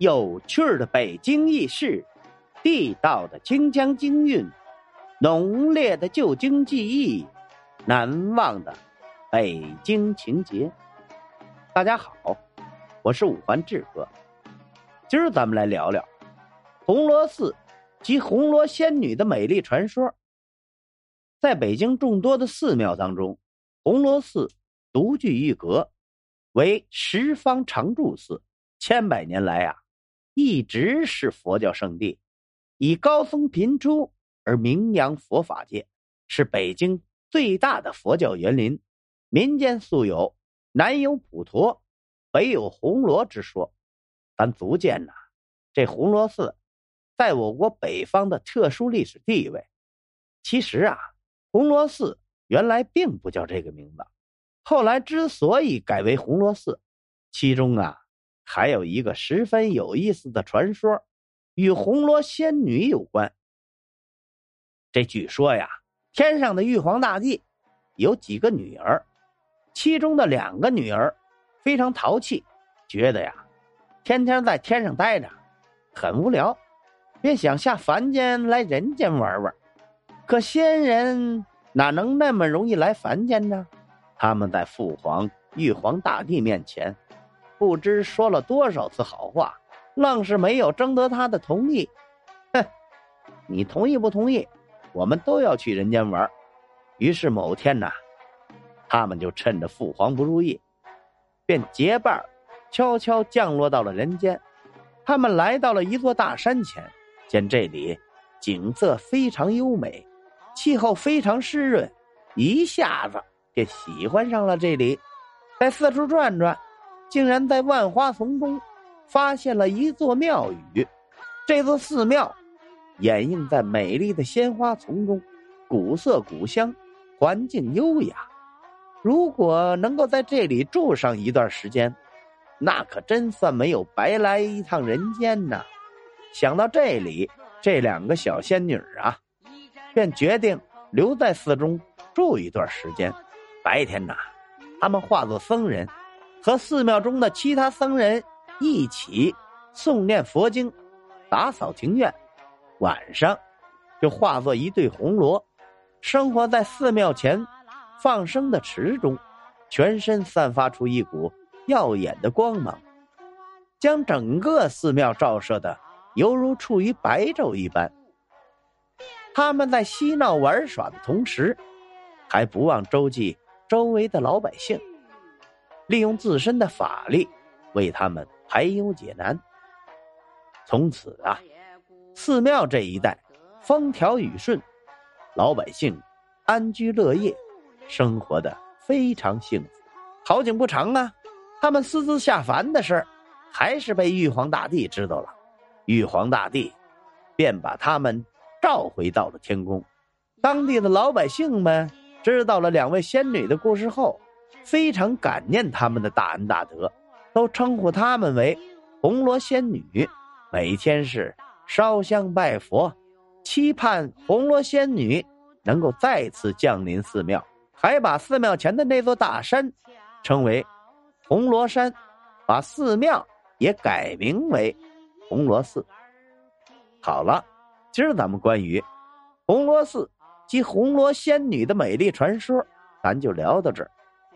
有趣的北京轶事，地道的京江京韵，浓烈的旧京记忆，难忘的北京情节。大家好，我是五环志哥，今儿咱们来聊聊红螺寺及红螺仙女的美丽传说。在北京众多的寺庙当中，红螺寺独具一格，为十方常住寺，千百年来啊。一直是佛教圣地，以高僧频出而名扬佛法界，是北京最大的佛教园林。民间素有“南有普陀，北有红螺”之说，咱足见呐，这红螺寺在我国北方的特殊历史地位。其实啊，红螺寺原来并不叫这个名字，后来之所以改为红螺寺，其中啊。还有一个十分有意思的传说，与红罗仙女有关。这据说呀，天上的玉皇大帝有几个女儿，其中的两个女儿非常淘气，觉得呀，天天在天上待着很无聊，便想下凡间来人间玩玩。可仙人哪能那么容易来凡间呢？他们在父皇玉皇大帝面前。不知说了多少次好话，愣是没有征得他的同意。哼，你同意不同意？我们都要去人间玩。于是某天呐，他们就趁着父皇不注意，便结伴悄悄降落到了人间。他们来到了一座大山前，见这里景色非常优美，气候非常湿润，一下子便喜欢上了这里，在四处转转。竟然在万花丛中发现了一座庙宇，这座寺庙掩映在美丽的鲜花丛中，古色古香，环境优雅。如果能够在这里住上一段时间，那可真算没有白来一趟人间呐！想到这里，这两个小仙女啊，便决定留在寺中住一段时间。白天呐，他们化作僧人。和寺庙中的其他僧人一起诵念佛经，打扫庭院，晚上就化作一对红螺，生活在寺庙前放生的池中，全身散发出一股耀眼的光芒，将整个寺庙照射的犹如处于白昼一般。他们在嬉闹玩耍的同时，还不忘周济周围的老百姓。利用自身的法力为他们排忧解难。从此啊，寺庙这一带风调雨顺，老百姓安居乐业，生活的非常幸福。好景不长啊，他们私自下凡的事还是被玉皇大帝知道了。玉皇大帝便把他们召回到了天宫。当地的老百姓们知道了两位仙女的故事后。非常感念他们的大恩大德，都称呼他们为红罗仙女。每天是烧香拜佛，期盼红罗仙女能够再次降临寺庙，还把寺庙前的那座大山称为红罗山，把寺庙也改名为红螺寺。好了，今儿咱们关于红螺寺及红螺仙女的美丽传说，咱就聊到这儿。